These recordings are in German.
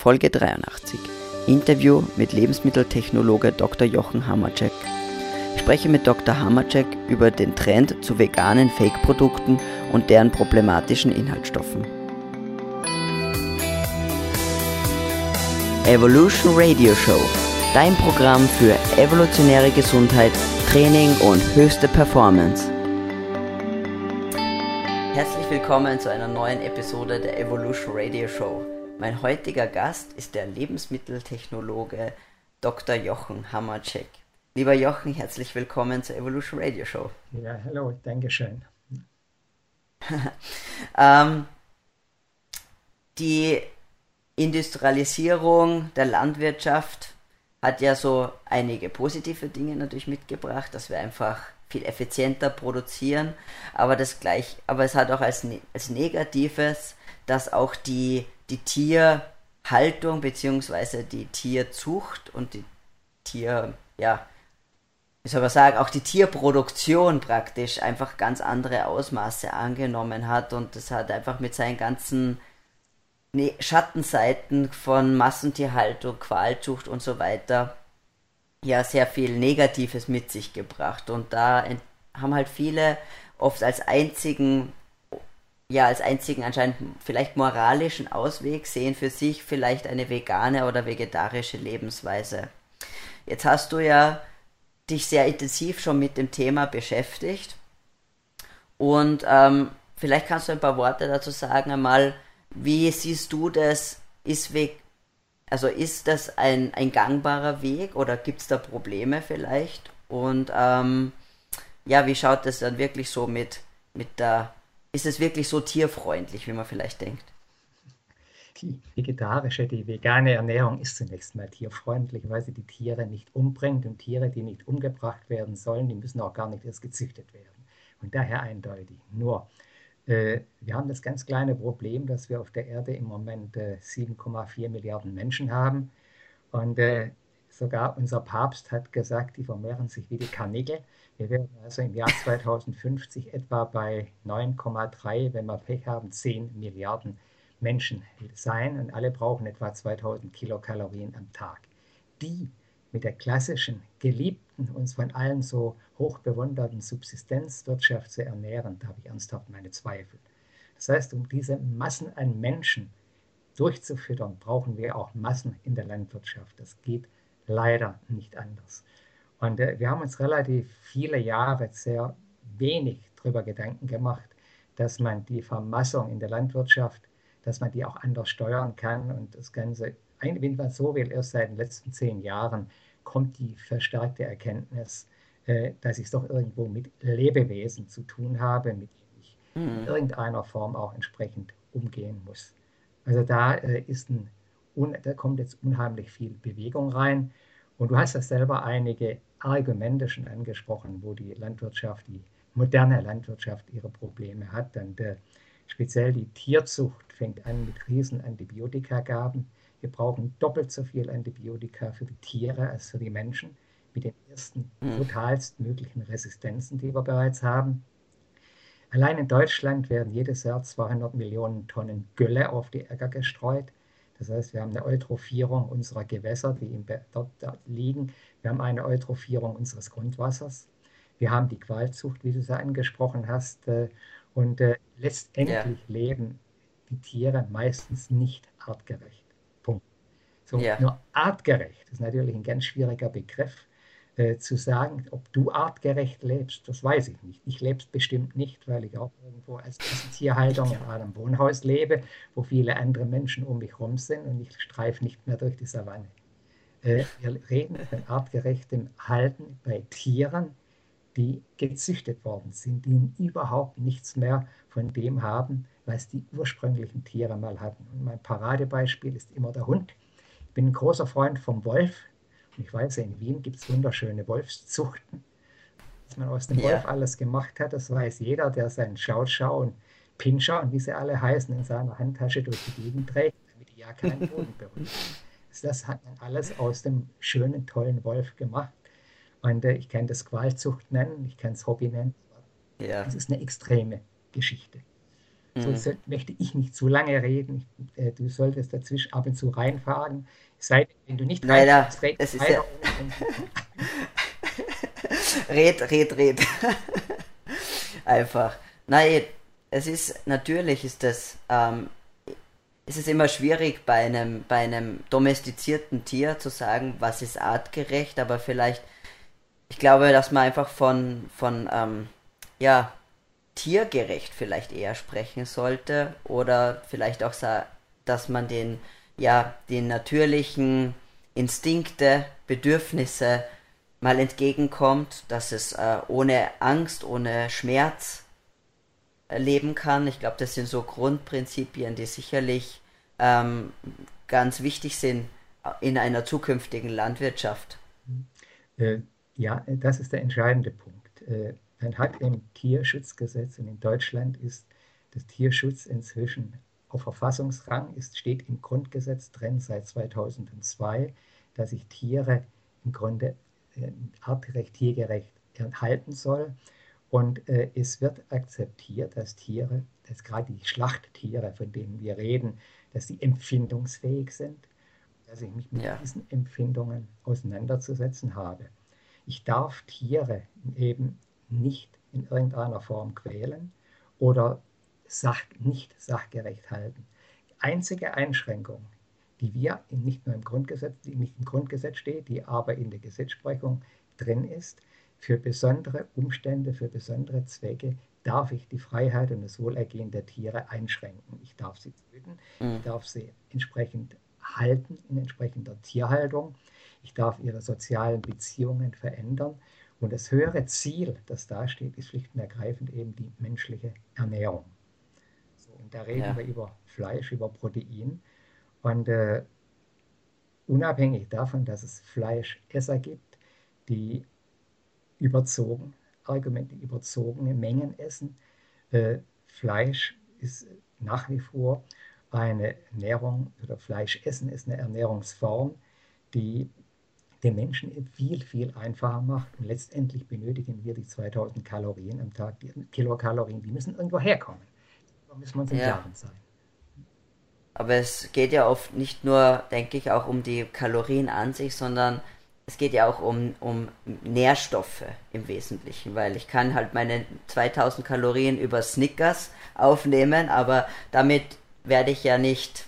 Folge 83. Interview mit Lebensmitteltechnologe Dr. Jochen Hammercheck. Ich spreche mit Dr. Hammercheck über den Trend zu veganen Fake-Produkten und deren problematischen Inhaltsstoffen. Evolution Radio Show, dein Programm für evolutionäre Gesundheit, Training und höchste Performance. Herzlich willkommen zu einer neuen Episode der Evolution Radio Show. Mein heutiger Gast ist der Lebensmitteltechnologe Dr. Jochen Hammercheck. Lieber Jochen, herzlich willkommen zur Evolution Radio Show. Ja, hallo, Dankeschön. ähm, die Industrialisierung der Landwirtschaft hat ja so einige positive Dinge natürlich mitgebracht, dass wir einfach viel effizienter produzieren, aber das gleich, aber es hat auch als, ne, als Negatives, dass auch die, die Tierhaltung bzw. die Tierzucht und die Tier, ja, wie soll man sagen, auch die Tierproduktion praktisch einfach ganz andere Ausmaße angenommen hat und das hat einfach mit seinen ganzen Schattenseiten von Massentierhaltung, Qualzucht und so weiter ja sehr viel Negatives mit sich gebracht. Und da haben halt viele oft als einzigen, ja, als einzigen anscheinend vielleicht moralischen Ausweg sehen für sich vielleicht eine vegane oder vegetarische Lebensweise. Jetzt hast du ja dich sehr intensiv schon mit dem Thema beschäftigt. Und ähm, vielleicht kannst du ein paar Worte dazu sagen, einmal, wie siehst du das? Ist, also ist das ein, ein gangbarer Weg oder gibt es da Probleme vielleicht? Und ähm, ja, wie schaut das dann wirklich so mit, mit der, ist es wirklich so tierfreundlich, wie man vielleicht denkt? Die vegetarische, die vegane Ernährung ist zunächst mal tierfreundlich, weil sie die Tiere nicht umbringt und Tiere, die nicht umgebracht werden sollen, die müssen auch gar nicht erst gezüchtet werden. Und daher eindeutig. Nur, äh, wir haben das ganz kleine Problem, dass wir auf der Erde im Moment 7,4 äh, Milliarden Menschen haben. Und äh, sogar unser Papst hat gesagt, die vermehren sich wie die Karnickel. Wir werden also im Jahr 2050 etwa bei 9,3, wenn wir Pech haben, 10 Milliarden Menschen sein. Und alle brauchen etwa 2000 Kilokalorien am Tag. Die mit der klassischen, geliebten, uns von allen so hoch bewunderten Subsistenzwirtschaft zu ernähren, da habe ich ernsthaft meine Zweifel. Das heißt, um diese Massen an Menschen durchzufüttern, brauchen wir auch Massen in der Landwirtschaft. Das geht leider nicht anders. Und äh, wir haben uns relativ viele Jahre sehr wenig darüber Gedanken gemacht, dass man die Vermassung in der Landwirtschaft, dass man die auch anders steuern kann und das Ganze wenn man so will, erst seit den letzten zehn Jahren kommt die verstärkte Erkenntnis, äh, dass ich es doch irgendwo mit Lebewesen zu tun habe, mit denen ich mhm. in irgendeiner Form auch entsprechend umgehen muss. Also da äh, ist ein, da kommt jetzt unheimlich viel Bewegung rein. Und du hast ja selber einige Argumente schon angesprochen, wo die Landwirtschaft, die moderne Landwirtschaft ihre Probleme hat. Und äh, speziell die Tierzucht fängt an mit riesen Antibiotikagaben. Wir brauchen doppelt so viel Antibiotika für die Tiere als für die Menschen, mit den ersten hm. brutalst möglichen Resistenzen, die wir bereits haben. Allein in Deutschland werden jedes Jahr 200 Millionen Tonnen Gülle auf die Äcker gestreut. Das heißt, wir haben eine Eutrophierung unserer Gewässer, die dort, dort liegen. Wir haben eine Eutrophierung unseres Grundwassers. Wir haben die Qualzucht, wie du es angesprochen hast. Äh, und äh, letztendlich ja. leben die Tiere meistens nicht artgerecht. So, ja. Nur artgerecht ist natürlich ein ganz schwieriger Begriff. Äh, zu sagen, ob du artgerecht lebst, das weiß ich nicht. Ich lebe es bestimmt nicht, weil ich auch irgendwo als Tierhaltung in einem Wohnhaus lebe, wo viele andere Menschen um mich herum sind und ich streife nicht mehr durch die Savanne. Äh, wir reden von artgerechtem Halten bei Tieren, die gezüchtet worden sind, die überhaupt nichts mehr von dem haben, was die ursprünglichen Tiere mal hatten. Und mein Paradebeispiel ist immer der Hund ich bin ein großer Freund vom Wolf. Ich weiß, in Wien gibt es wunderschöne Wolfszuchten. Was man aus dem ja. Wolf alles gemacht hat, das weiß jeder, der seinen Schauschau und Pinscher und wie sie alle heißen, in seiner Handtasche durch die Gegend trägt, damit die Jacke keinen Boden berührt. Das hat man alles aus dem schönen, tollen Wolf gemacht. Und äh, ich kann das Qualzucht nennen, ich kann es Hobby nennen. Ja. Das ist eine extreme Geschichte. So mhm. möchte ich nicht zu lange reden. Äh, du solltest dazwischen ab und zu reinfahren. Sei denn, wenn du nicht Leider, es ist ja... red, red, red. Einfach. Nein, es ist, natürlich ist das, ähm, ist es immer schwierig bei einem, bei einem domestizierten Tier zu sagen, was ist artgerecht, aber vielleicht, ich glaube, dass man einfach von, von, ähm, ja, tiergerecht vielleicht eher sprechen sollte oder vielleicht auch, dass man den, ja, den natürlichen Instinkte, Bedürfnisse mal entgegenkommt, dass es äh, ohne Angst, ohne Schmerz äh, leben kann. Ich glaube, das sind so Grundprinzipien, die sicherlich ähm, ganz wichtig sind in einer zukünftigen Landwirtschaft. Äh, ja, das ist der entscheidende Punkt. Man hat im Tierschutzgesetz und in Deutschland ist das Tierschutz inzwischen auf Verfassungsrang, ist, steht im Grundgesetz drin seit 2002, dass sich Tiere im Grunde äh, artgerecht, tiergerecht halten soll. Und äh, es wird akzeptiert, dass Tiere, dass gerade die Schlachttiere, von denen wir reden, dass sie empfindungsfähig sind, dass ich mich mit ja. diesen Empfindungen auseinanderzusetzen habe. Ich darf Tiere eben nicht in irgendeiner Form quälen oder sach, nicht sachgerecht halten. Die einzige Einschränkung, die wir nicht nur im Grundgesetz, die nicht im Grundgesetz steht, die aber in der Gesetzesprechung drin ist, für besondere Umstände, für besondere Zwecke darf ich die Freiheit und das Wohlergehen der Tiere einschränken. Ich darf sie töten, mhm. ich darf sie entsprechend halten in entsprechender Tierhaltung, ich darf ihre sozialen Beziehungen verändern und das höhere Ziel, das da steht, ist schlicht und ergreifend eben die menschliche Ernährung. So, und da reden ja. wir über Fleisch, über Protein. Und äh, unabhängig davon, dass es Fleischesser gibt, die überzogen, Argumente überzogene Mengen essen, äh, Fleisch ist nach wie vor eine Ernährung oder Fleischessen ist eine Ernährungsform, die den Menschen viel, viel einfacher macht. Und letztendlich benötigen wir die 2000 Kalorien am Tag, die Kilokalorien, die müssen irgendwo herkommen. Da müssen wir uns im ja. Klaren sein. Aber es geht ja oft nicht nur, denke ich, auch um die Kalorien an sich, sondern es geht ja auch um, um Nährstoffe im Wesentlichen, weil ich kann halt meine 2000 Kalorien über Snickers aufnehmen, aber damit werde ich ja nicht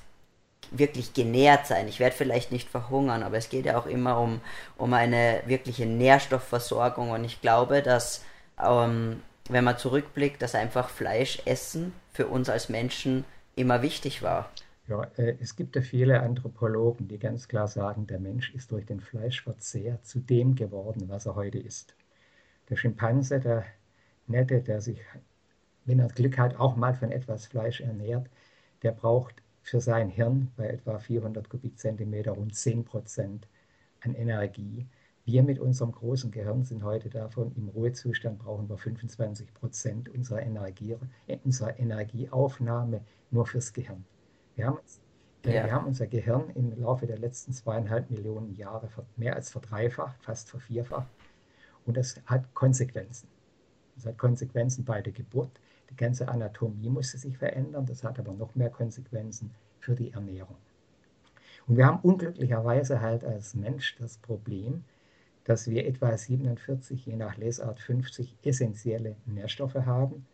wirklich genährt sein. Ich werde vielleicht nicht verhungern, aber es geht ja auch immer um, um eine wirkliche Nährstoffversorgung und ich glaube, dass, ähm, wenn man zurückblickt, dass einfach Fleisch essen für uns als Menschen immer wichtig war. Ja, äh, es gibt ja viele Anthropologen, die ganz klar sagen, der Mensch ist durch den Fleischverzehr zu dem geworden, was er heute ist. Der Schimpanse, der Nette, der sich, wenn er Glück hat, auch mal von etwas Fleisch ernährt, der braucht für sein Hirn bei etwa 400 Kubikzentimeter rund 10 Prozent an Energie. Wir mit unserem großen Gehirn sind heute davon, im Ruhezustand brauchen wir 25 Prozent unserer, Energie, äh, unserer Energieaufnahme nur fürs Gehirn. Wir haben, äh, ja. wir haben unser Gehirn im Laufe der letzten zweieinhalb Millionen Jahre mehr als verdreifacht, fast vervierfacht. Und das hat Konsequenzen. Das hat Konsequenzen bei der Geburt, die ganze Anatomie musste sich verändern, das hat aber noch mehr Konsequenzen für die Ernährung. Und wir haben unglücklicherweise halt als Mensch das Problem, dass wir etwa 47, je nach Lesart 50 essentielle Nährstoffe haben,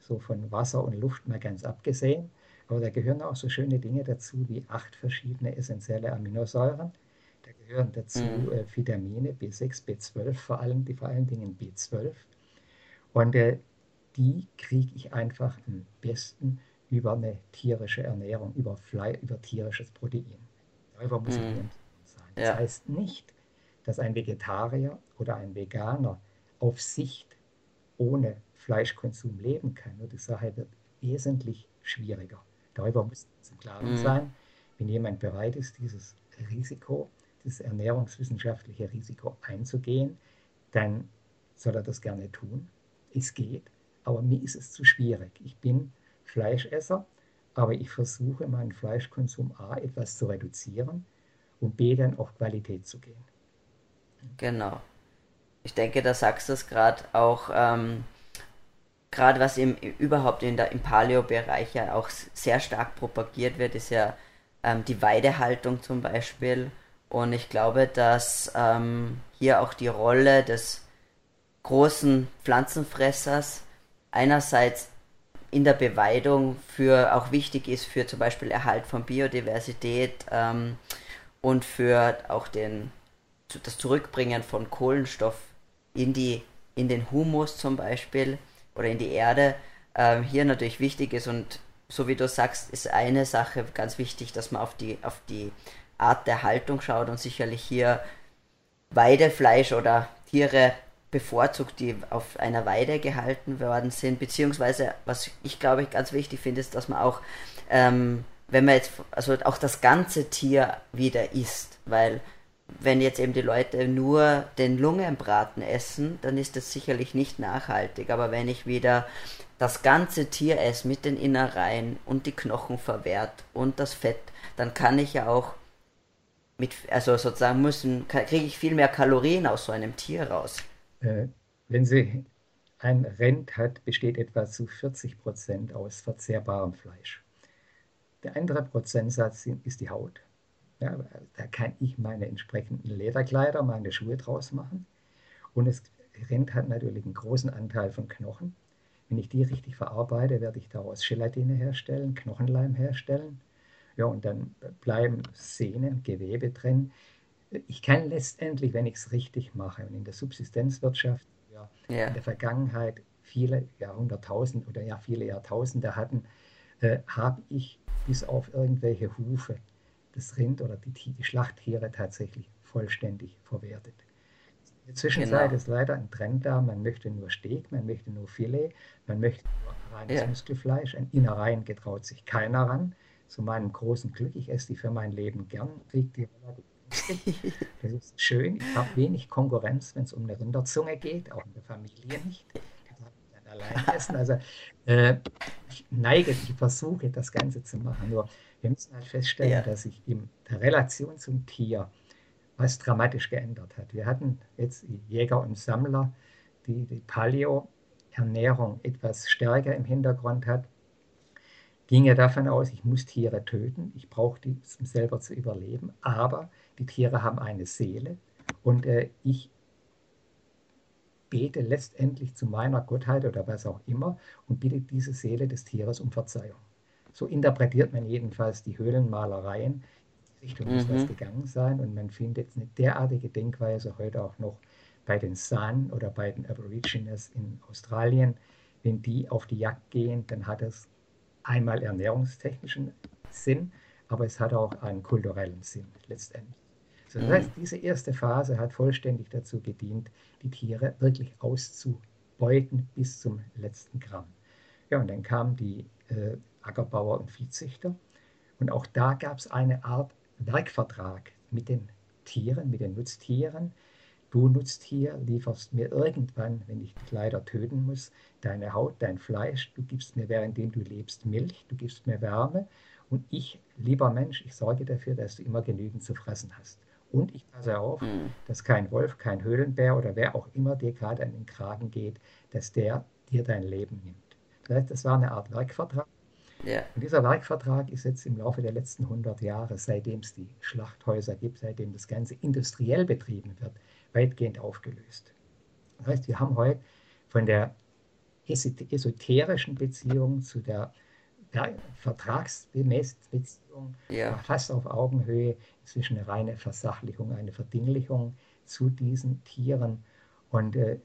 so von Wasser und Luft mal ganz abgesehen. Aber da gehören auch so schöne Dinge dazu wie acht verschiedene essentielle Aminosäuren. Da gehören dazu mhm. äh, Vitamine B6, B12, vor allem die vor allen Dingen B12. Und äh, die kriege ich einfach am besten über eine tierische Ernährung, über, Fleisch, über tierisches Protein. Darüber muss mm. ich sein. Das ja. heißt nicht, dass ein Vegetarier oder ein Veganer auf Sicht ohne Fleischkonsum leben kann. Nur die Sache wird wesentlich schwieriger. Darüber muss es im Klaren mm. sein, wenn jemand bereit ist, dieses Risiko, dieses ernährungswissenschaftliche Risiko einzugehen, dann soll er das gerne tun. Es geht, aber mir ist es zu schwierig. Ich bin Fleischesser, aber ich versuche meinen Fleischkonsum A etwas zu reduzieren und B dann auf Qualität zu gehen. Genau. Ich denke, da sagst du es gerade auch, ähm, gerade was im, überhaupt in der, im Paleo-Bereich ja auch sehr stark propagiert wird, ist ja ähm, die Weidehaltung zum Beispiel. Und ich glaube, dass ähm, hier auch die Rolle des großen Pflanzenfressers einerseits in der Beweidung für auch wichtig ist für zum Beispiel Erhalt von Biodiversität ähm, und für auch den das Zurückbringen von Kohlenstoff in die in den Humus zum Beispiel oder in die Erde ähm, hier natürlich wichtig ist und so wie du sagst, ist eine Sache ganz wichtig, dass man auf die auf die Art der Haltung schaut und sicherlich hier Weidefleisch oder Tiere bevorzugt, die auf einer Weide gehalten worden sind, beziehungsweise, was ich glaube ich ganz wichtig finde, ist, dass man auch, ähm, wenn man jetzt, also auch das ganze Tier wieder isst, weil wenn jetzt eben die Leute nur den Lungenbraten essen, dann ist das sicherlich nicht nachhaltig, aber wenn ich wieder das ganze Tier esse mit den Innereien und die Knochen verwehrt und das Fett, dann kann ich ja auch mit, also sozusagen müssen, kriege ich viel mehr Kalorien aus so einem Tier raus. Äh, wenn sie ein Rind hat, besteht etwa zu 40 Prozent aus verzehrbarem Fleisch. Der andere Prozentsatz ist die Haut. Ja, da kann ich meine entsprechenden Lederkleider, meine Schuhe draus machen. Und das Rind hat natürlich einen großen Anteil von Knochen. Wenn ich die richtig verarbeite, werde ich daraus Gelatine herstellen, Knochenleim herstellen. Ja, und dann bleiben Sehnen, Gewebe drin, ich kann letztendlich, wenn ich es richtig mache und in der Subsistenzwirtschaft, ja, ja. in der Vergangenheit viele Jahrhunderttausend oder ja viele Jahrtausende hatten, äh, habe ich bis auf irgendwelche Hufe das Rind oder die, die Schlachttiere tatsächlich vollständig verwertet. In der Zwischenzeit genau. ist leider ein Trend da, man möchte nur Steak, man möchte nur Filet, man möchte nur reines ja. Muskelfleisch, ein Innereien getraut sich keiner ran. Zu meinem großen Glück, ich esse die für mein Leben gern, kriege die relativ das ist schön. Ich habe wenig Konkurrenz, wenn es um eine Rinderzunge geht, auch in der Familie nicht. Ich kann allein essen. Also äh, ich neige, ich versuche das Ganze zu machen. Nur wir müssen halt feststellen, ja. dass sich in der Relation zum Tier was dramatisch geändert hat. Wir hatten jetzt Jäger und Sammler, die die Paleo-Ernährung etwas stärker im Hintergrund hat ging ja davon aus, ich muss Tiere töten, ich brauche die, um selber zu überleben, aber die Tiere haben eine Seele und äh, ich bete letztendlich zu meiner Gottheit oder was auch immer und bitte diese Seele des Tieres um Verzeihung. So interpretiert man jedenfalls die Höhlenmalereien. In die Richtung mhm. muss das gegangen sein und man findet eine derartige Denkweise heute auch noch bei den San oder bei den Aborigines in Australien. Wenn die auf die Jagd gehen, dann hat es einmal ernährungstechnischen Sinn, aber es hat auch einen kulturellen Sinn letztendlich. So, das heißt, diese erste Phase hat vollständig dazu gedient, die Tiere wirklich auszubeuten bis zum letzten Gramm. Ja, und dann kamen die äh, Ackerbauer und Viehzüchter und auch da gab es eine Art Werkvertrag mit den Tieren, mit den Nutztieren. Du Nutztier lieferst mir irgendwann, wenn ich dich leider töten muss, deine Haut, dein Fleisch. Du gibst mir, währenddem du lebst, Milch, du gibst mir Wärme. Und ich, lieber Mensch, ich sorge dafür, dass du immer genügend zu fressen hast. Und ich passe auf, mhm. dass kein Wolf, kein Höhlenbär oder wer auch immer dir gerade an den Kragen geht, dass der dir dein Leben nimmt. Das heißt, das war eine Art Werkvertrag. Yeah. Und dieser Werkvertrag ist jetzt im Laufe der letzten 100 Jahre, seitdem es die Schlachthäuser gibt, seitdem das Ganze industriell betrieben wird, weitgehend aufgelöst. Das heißt, wir haben heute von der esoterischen Beziehung zu der ja, Vertragsbeziehung ja. fast auf Augenhöhe zwischen eine reine Versachlichung, eine Verdinglichung zu diesen Tieren und äh,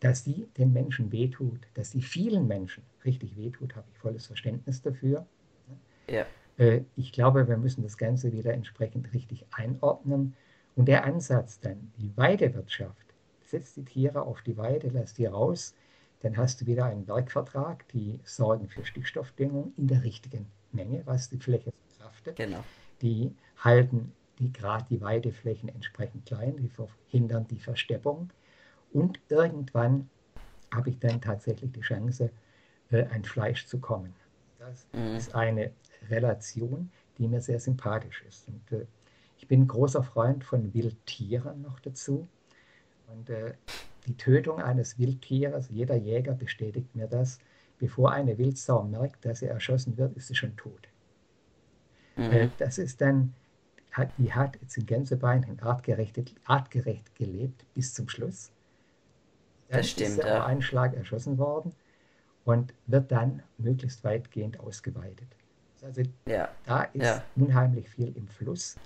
dass die den Menschen wehtut, dass die vielen Menschen richtig wehtut, habe ich volles Verständnis dafür. Ja. Äh, ich glaube, wir müssen das Ganze wieder entsprechend richtig einordnen. Und der Ansatz dann, die Weidewirtschaft, setzt die Tiere auf die Weide, lässt die raus, dann hast du wieder einen Werkvertrag, die sorgen für Stickstoffdüngung in der richtigen Menge, was die Fläche verkraftet. Genau. Die halten die gerade die Weideflächen entsprechend klein, die verhindern die Versteppung. Und irgendwann habe ich dann tatsächlich die Chance, äh, ein Fleisch zu kommen. Das mhm. ist eine Relation, die mir sehr sympathisch ist. Und äh, ich bin ein großer Freund von Wildtieren noch dazu. Und äh, die Tötung eines Wildtieres, jeder Jäger bestätigt mir das, bevor eine Wildsau merkt, dass sie erschossen wird, ist sie schon tot. Mhm. Das ist dann, die hat jetzt in Gänsebein artgerecht, artgerecht gelebt bis zum Schluss. Dann das stimmt. Ist ja. einen Schlag erschossen worden und wird dann möglichst weitgehend ausgeweitet. Also ja. da ist ja. unheimlich viel im Fluss.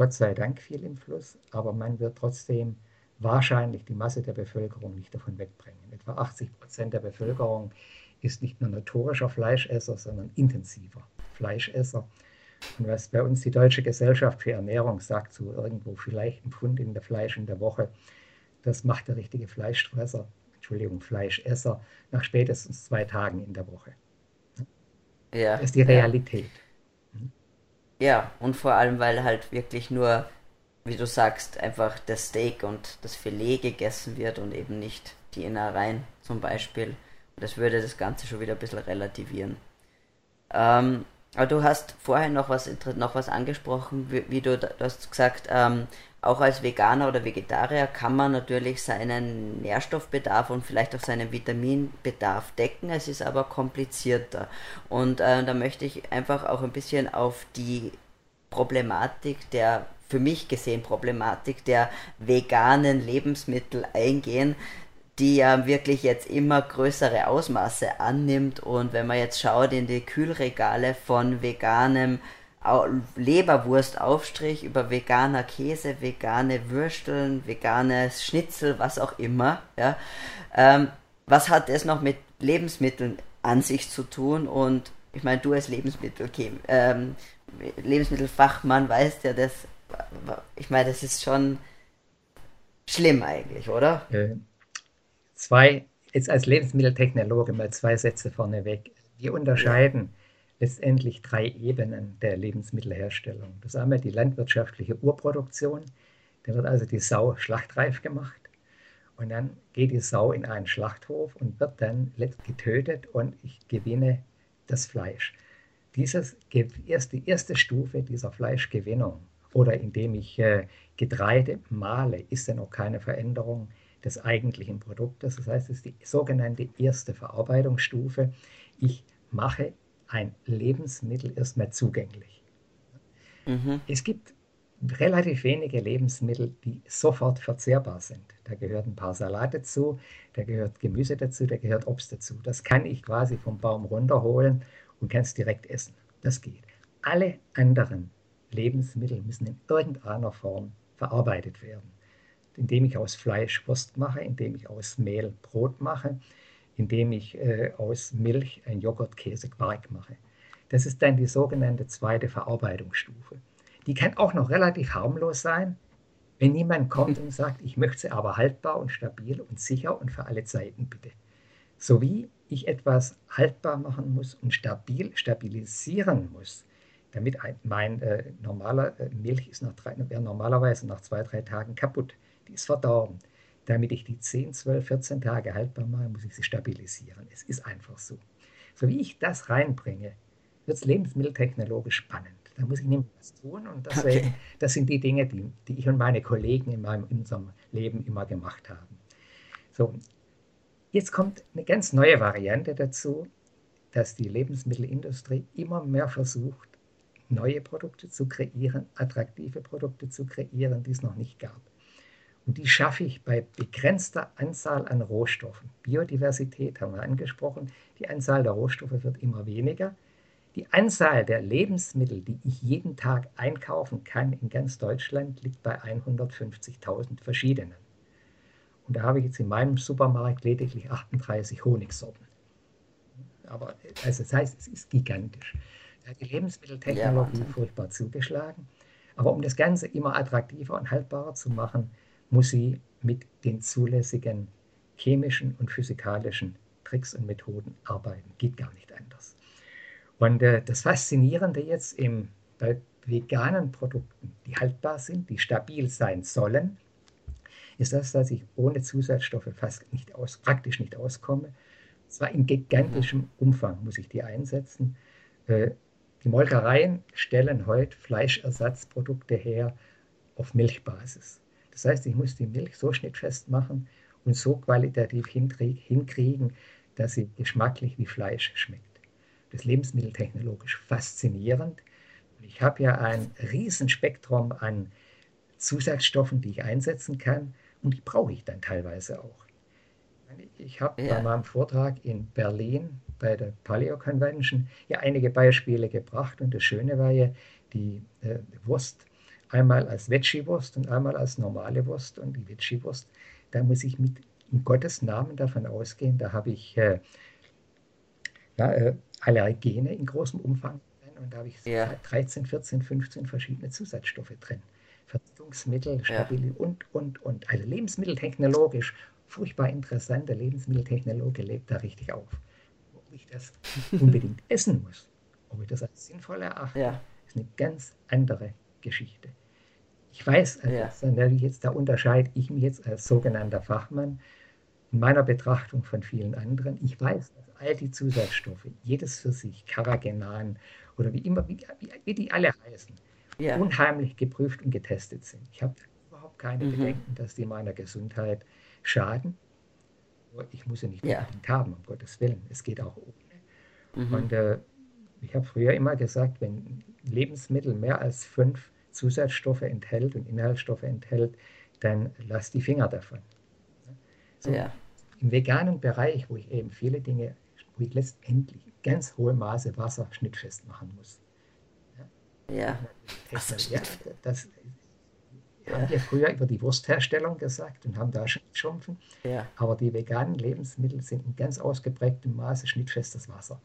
Gott sei Dank viel im Fluss, aber man wird trotzdem wahrscheinlich die Masse der Bevölkerung nicht davon wegbringen. Etwa 80 Prozent der Bevölkerung ist nicht nur notorischer Fleischesser, sondern intensiver Fleischesser. Und was bei uns die Deutsche Gesellschaft für Ernährung sagt, so irgendwo vielleicht ein Pfund in der Fleisch in der Woche, das macht der richtige Fleischfresser, Entschuldigung, Fleischesser nach spätestens zwei Tagen in der Woche. Ja, das ist die Realität. Ja, und vor allem, weil halt wirklich nur, wie du sagst, einfach das Steak und das Filet gegessen wird und eben nicht die Innereien zum Beispiel. Das würde das Ganze schon wieder ein bisschen relativieren. Ähm, aber du hast vorher noch was, noch was angesprochen, wie, wie du, du hast gesagt, ähm, auch als Veganer oder Vegetarier kann man natürlich seinen Nährstoffbedarf und vielleicht auch seinen Vitaminbedarf decken. Es ist aber komplizierter. Und äh, da möchte ich einfach auch ein bisschen auf die Problematik der, für mich gesehen, Problematik der veganen Lebensmittel eingehen, die ja wirklich jetzt immer größere Ausmaße annimmt. Und wenn man jetzt schaut in die Kühlregale von veganem Leberwurstaufstrich über veganer Käse, vegane Würsteln, veganes Schnitzel, was auch immer, ja, ähm, was hat es noch mit Lebensmitteln an sich zu tun? Und ich meine, du als Lebensmittel, ähm, Lebensmittelfachmann weißt ja, das, ich meine, das ist schon schlimm eigentlich, oder? Äh, zwei, jetzt als Lebensmitteltechnologe mal zwei Sätze vorneweg. Wir unterscheiden letztendlich drei Ebenen der Lebensmittelherstellung. Das ist einmal die landwirtschaftliche Urproduktion. Da wird also die Sau schlachtreif gemacht. Und dann geht die Sau in einen Schlachthof und wird dann getötet und ich gewinne das Fleisch. Dieses, erst die erste Stufe dieser Fleischgewinnung oder indem ich äh, Getreide male, ist ja noch keine Veränderung des eigentlichen Produktes. Das heißt, es ist die sogenannte erste Verarbeitungsstufe. Ich mache ein Lebensmittel erstmal zugänglich. Mhm. Es gibt relativ wenige Lebensmittel, die sofort verzehrbar sind. Da gehört ein paar Salate dazu, da gehört Gemüse dazu, da gehört Obst dazu. Das kann ich quasi vom Baum runterholen und kann es direkt essen. Das geht. Alle anderen Lebensmittel müssen in irgendeiner Form verarbeitet werden. Indem ich aus Fleisch Wurst mache, indem ich aus Mehl Brot mache, indem ich äh, aus Milch ein Joghurt, Käse, Quark mache. Das ist dann die sogenannte zweite Verarbeitungsstufe. Die kann auch noch relativ harmlos sein, wenn jemand kommt und sagt, ich möchte sie aber haltbar und stabil und sicher und für alle Zeiten bitte. So wie ich etwas haltbar machen muss und stabil stabilisieren muss, damit ein, mein äh, normaler äh, Milch ist nach drei, normalerweise nach zwei, drei Tagen kaputt. Die ist verdorben. Damit ich die 10, 12, 14 Tage haltbar mache, muss ich sie stabilisieren. Es ist einfach so. So wie ich das reinbringe, wird es lebensmitteltechnologisch spannend. Da muss ich nämlich was tun und deswegen, okay. das sind die Dinge, die, die ich und meine Kollegen in, meinem, in unserem Leben immer gemacht haben. So, jetzt kommt eine ganz neue Variante dazu, dass die Lebensmittelindustrie immer mehr versucht, neue Produkte zu kreieren, attraktive Produkte zu kreieren, die es noch nicht gab. Und die schaffe ich bei begrenzter Anzahl an Rohstoffen. Biodiversität haben wir angesprochen. Die Anzahl der Rohstoffe wird immer weniger. Die Anzahl der Lebensmittel, die ich jeden Tag einkaufen kann in ganz Deutschland, liegt bei 150.000 verschiedenen. Und da habe ich jetzt in meinem Supermarkt lediglich 38 Honigsorten. Aber also das heißt, es ist gigantisch. Da hat die Lebensmitteltechnologie ja, furchtbar zugeschlagen. Aber um das Ganze immer attraktiver und haltbarer zu machen, muss sie mit den zulässigen chemischen und physikalischen Tricks und Methoden arbeiten. Geht gar nicht anders. Und äh, das Faszinierende jetzt im, bei veganen Produkten, die haltbar sind, die stabil sein sollen, ist das, dass ich ohne Zusatzstoffe fast nicht aus, praktisch nicht auskomme. Zwar in gigantischem. Umfang muss ich die einsetzen. Äh, die Molkereien stellen heute Fleischersatzprodukte her auf Milchbasis. Das heißt, ich muss die Milch so schnittfest machen und so qualitativ hinkriegen, dass sie geschmacklich wie Fleisch schmeckt. Das lebensmitteltechnologisch faszinierend. Ich habe ja ein Riesenspektrum an Zusatzstoffen, die ich einsetzen kann und die brauche ich dann teilweise auch. Ich habe ja. bei meinem Vortrag in Berlin bei der Paleo Convention ja einige Beispiele gebracht und das Schöne war ja die äh, Wurst einmal als Veggie-Wurst und einmal als normale Wurst und die Veggie-Wurst, da muss ich mit in Gottes Namen davon ausgehen, da habe ich äh, ja, äh, Allergene in großem Umfang und da habe ich ja. 13, 14, 15 verschiedene Zusatzstoffe drin. Verdichtungsmittel, Stabil ja. und, und, und. Also lebensmitteltechnologisch furchtbar interessant. Der Lebensmitteltechnologe lebt da richtig auf. Ob ich das unbedingt essen muss, ob ich das als sinnvoll erachte, ja. ist eine ganz andere Geschichte. Ich weiß, also ja. jetzt, da unterscheide ich mich jetzt als sogenannter Fachmann in meiner Betrachtung von vielen anderen. Ich weiß, dass all die Zusatzstoffe, jedes für sich, Carrageenan oder wie immer, wie, wie, wie die alle heißen, ja. unheimlich geprüft und getestet sind. Ich habe überhaupt keine mhm. Bedenken, dass die meiner Gesundheit schaden. Ich muss sie nicht ja. unbedingt haben, um Gottes Willen. Es geht auch ohne. Mhm. Und äh, ich habe früher immer gesagt, wenn Lebensmittel mehr als fünf Zusatzstoffe enthält und Inhaltsstoffe enthält, dann lass die Finger davon. So, ja. Im veganen Bereich, wo ich eben viele Dinge, wo ich letztendlich ganz hohe Maße Wasser schnittfest machen muss. Ja. Das, ja, das ja. haben wir früher über die Wurstherstellung gesagt und haben da Schnittschrumpfen. Ja. Aber die veganen Lebensmittel sind in ganz ausgeprägtem Maße schnittfestes Wasser.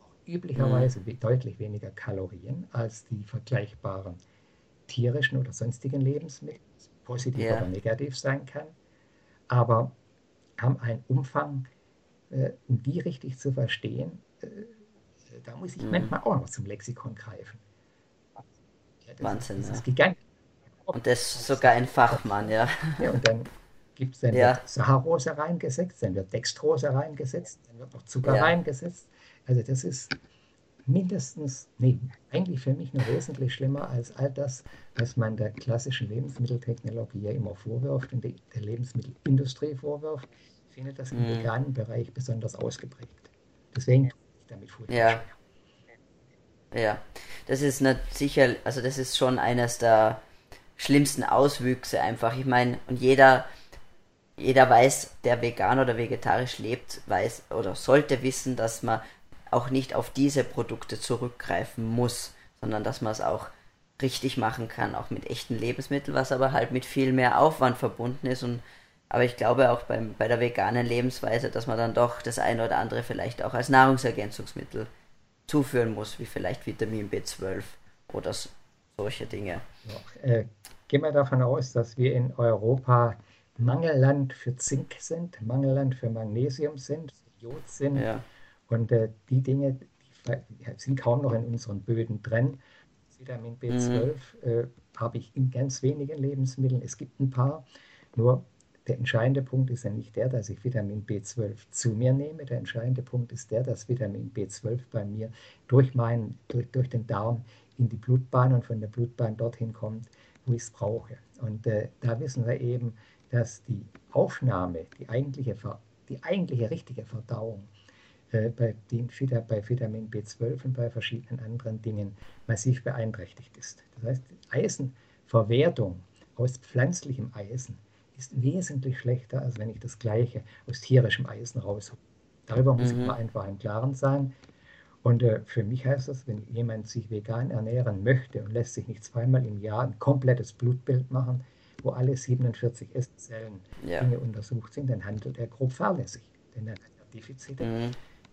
Auch üblicherweise mhm. deutlich weniger Kalorien als die vergleichbaren tierischen oder sonstigen Lebensmittel, positiv ja. oder negativ sein kann, aber haben einen Umfang, äh, um die richtig zu verstehen, äh, da muss ich mhm. manchmal auch noch zum Lexikon greifen. Ja, das Wahnsinn. Ist, das ist gigantisch. Und das ist sogar ein Fachmann, ja. Ja, und dann gibt es dann ja. Saharose reingesetzt, dann wird Dextrose reingesetzt, dann wird noch Zucker ja. reingesetzt. Also das ist mindestens, nee, eigentlich für mich noch wesentlich schlimmer als all das, was man der klassischen Lebensmitteltechnologie ja immer vorwirft und der Lebensmittelindustrie vorwirft. Ich finde das im mhm. veganen Bereich besonders ausgeprägt. Deswegen tue ich damit furchtbar ja. Ja, das ist nicht sicher, also das ist schon eines der schlimmsten Auswüchse einfach. Ich meine, und jeder, jeder weiß, der vegan oder vegetarisch lebt, weiß oder sollte wissen, dass man auch nicht auf diese Produkte zurückgreifen muss, sondern dass man es auch richtig machen kann, auch mit echten Lebensmitteln, was aber halt mit viel mehr Aufwand verbunden ist. Und aber ich glaube auch beim, bei der veganen Lebensweise, dass man dann doch das eine oder andere vielleicht auch als Nahrungsergänzungsmittel zuführen muss, wie vielleicht Vitamin B12 oder solche Dinge. Ja, äh, gehen wir davon aus, dass wir in Europa Mangelland für Zink sind, Mangelland für Magnesium sind, Jod sind. Ja. Und äh, die Dinge die sind kaum noch in unseren Böden drin. Vitamin B12 mhm. äh, habe ich in ganz wenigen Lebensmitteln. Es gibt ein paar. Nur der entscheidende Punkt ist ja nicht der, dass ich Vitamin B12 zu mir nehme. Der entscheidende Punkt ist der, dass Vitamin B12 bei mir durch, mein, durch, durch den Darm in die Blutbahn und von der Blutbahn dorthin kommt, wo ich es brauche. Und äh, da wissen wir eben, dass die Aufnahme, die eigentliche, die eigentliche richtige Verdauung bei, den, bei Vitamin B12 und bei verschiedenen anderen Dingen massiv beeinträchtigt ist. Das heißt, Eisenverwertung aus pflanzlichem Eisen ist wesentlich schlechter, als wenn ich das gleiche aus tierischem Eisen raushole. Darüber muss mhm. ich mal einfach im Klaren sein. Und äh, für mich heißt das, wenn jemand sich vegan ernähren möchte und lässt sich nicht zweimal im Jahr ein komplettes Blutbild machen, wo alle 47 Esszellen ja. untersucht sind, dann handelt er grob fahrlässig. Denn er hat Defizite. Mhm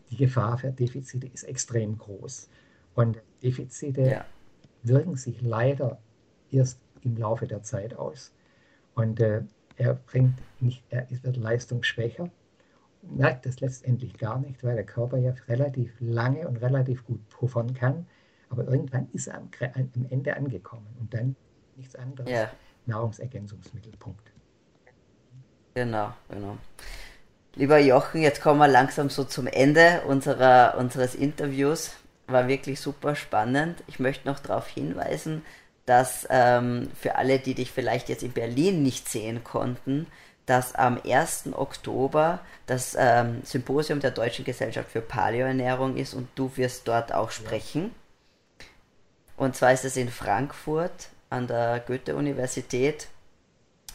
die Gefahr für Defizite ist extrem groß. Und Defizite ja. wirken sich leider erst im Laufe der Zeit aus. Und äh, er bringt nicht, er wird leistungsschwächer, merkt das letztendlich gar nicht, weil der Körper ja relativ lange und relativ gut puffern kann. Aber irgendwann ist er am, am Ende angekommen und dann nichts anderes. Ja. Nahrungsergänzungsmittel. Punkt. Genau, genau. Lieber Jochen, jetzt kommen wir langsam so zum Ende unserer, unseres Interviews. War wirklich super spannend. Ich möchte noch darauf hinweisen, dass ähm, für alle, die dich vielleicht jetzt in Berlin nicht sehen konnten, dass am 1. Oktober das ähm, Symposium der Deutschen Gesellschaft für Paleoernährung ist und du wirst dort auch sprechen. Und zwar ist es in Frankfurt an der Goethe-Universität.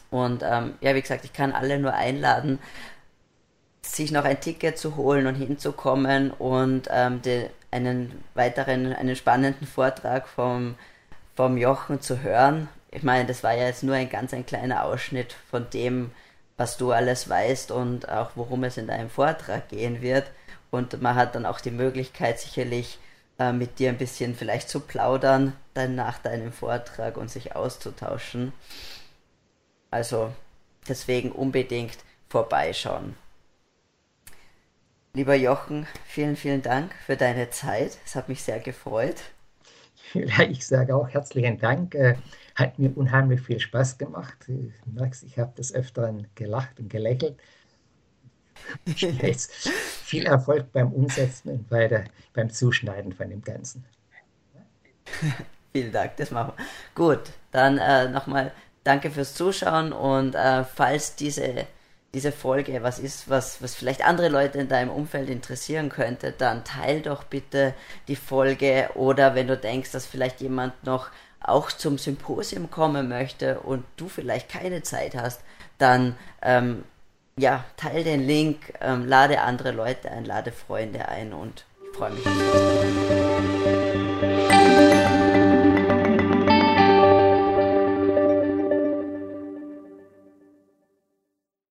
Und ähm, ja, wie gesagt, ich kann alle nur einladen, sich noch ein Ticket zu holen und hinzukommen und ähm, die, einen weiteren, einen spannenden Vortrag vom, vom Jochen zu hören. Ich meine, das war ja jetzt nur ein ganz ein kleiner Ausschnitt von dem, was du alles weißt und auch worum es in deinem Vortrag gehen wird. Und man hat dann auch die Möglichkeit, sicherlich äh, mit dir ein bisschen vielleicht zu plaudern, dann nach deinem Vortrag und sich auszutauschen. Also deswegen unbedingt vorbeischauen. Lieber Jochen, vielen, vielen Dank für deine Zeit. Es hat mich sehr gefreut. Ich sage auch herzlichen Dank. Äh, hat mir unheimlich viel Spaß gemacht. Du merkst, ich habe des Öfteren gelacht und gelächelt. Jetzt viel Erfolg beim Umsetzen und bei der, beim Zuschneiden von dem Ganzen. Vielen Dank, das machen wir. Gut, dann äh, nochmal danke fürs Zuschauen und äh, falls diese diese Folge was ist, was, was vielleicht andere Leute in deinem Umfeld interessieren könnte, dann teil doch bitte die Folge oder wenn du denkst, dass vielleicht jemand noch auch zum Symposium kommen möchte und du vielleicht keine Zeit hast, dann ähm, ja, teil den Link, ähm, lade andere Leute ein, lade Freunde ein und ich freue mich.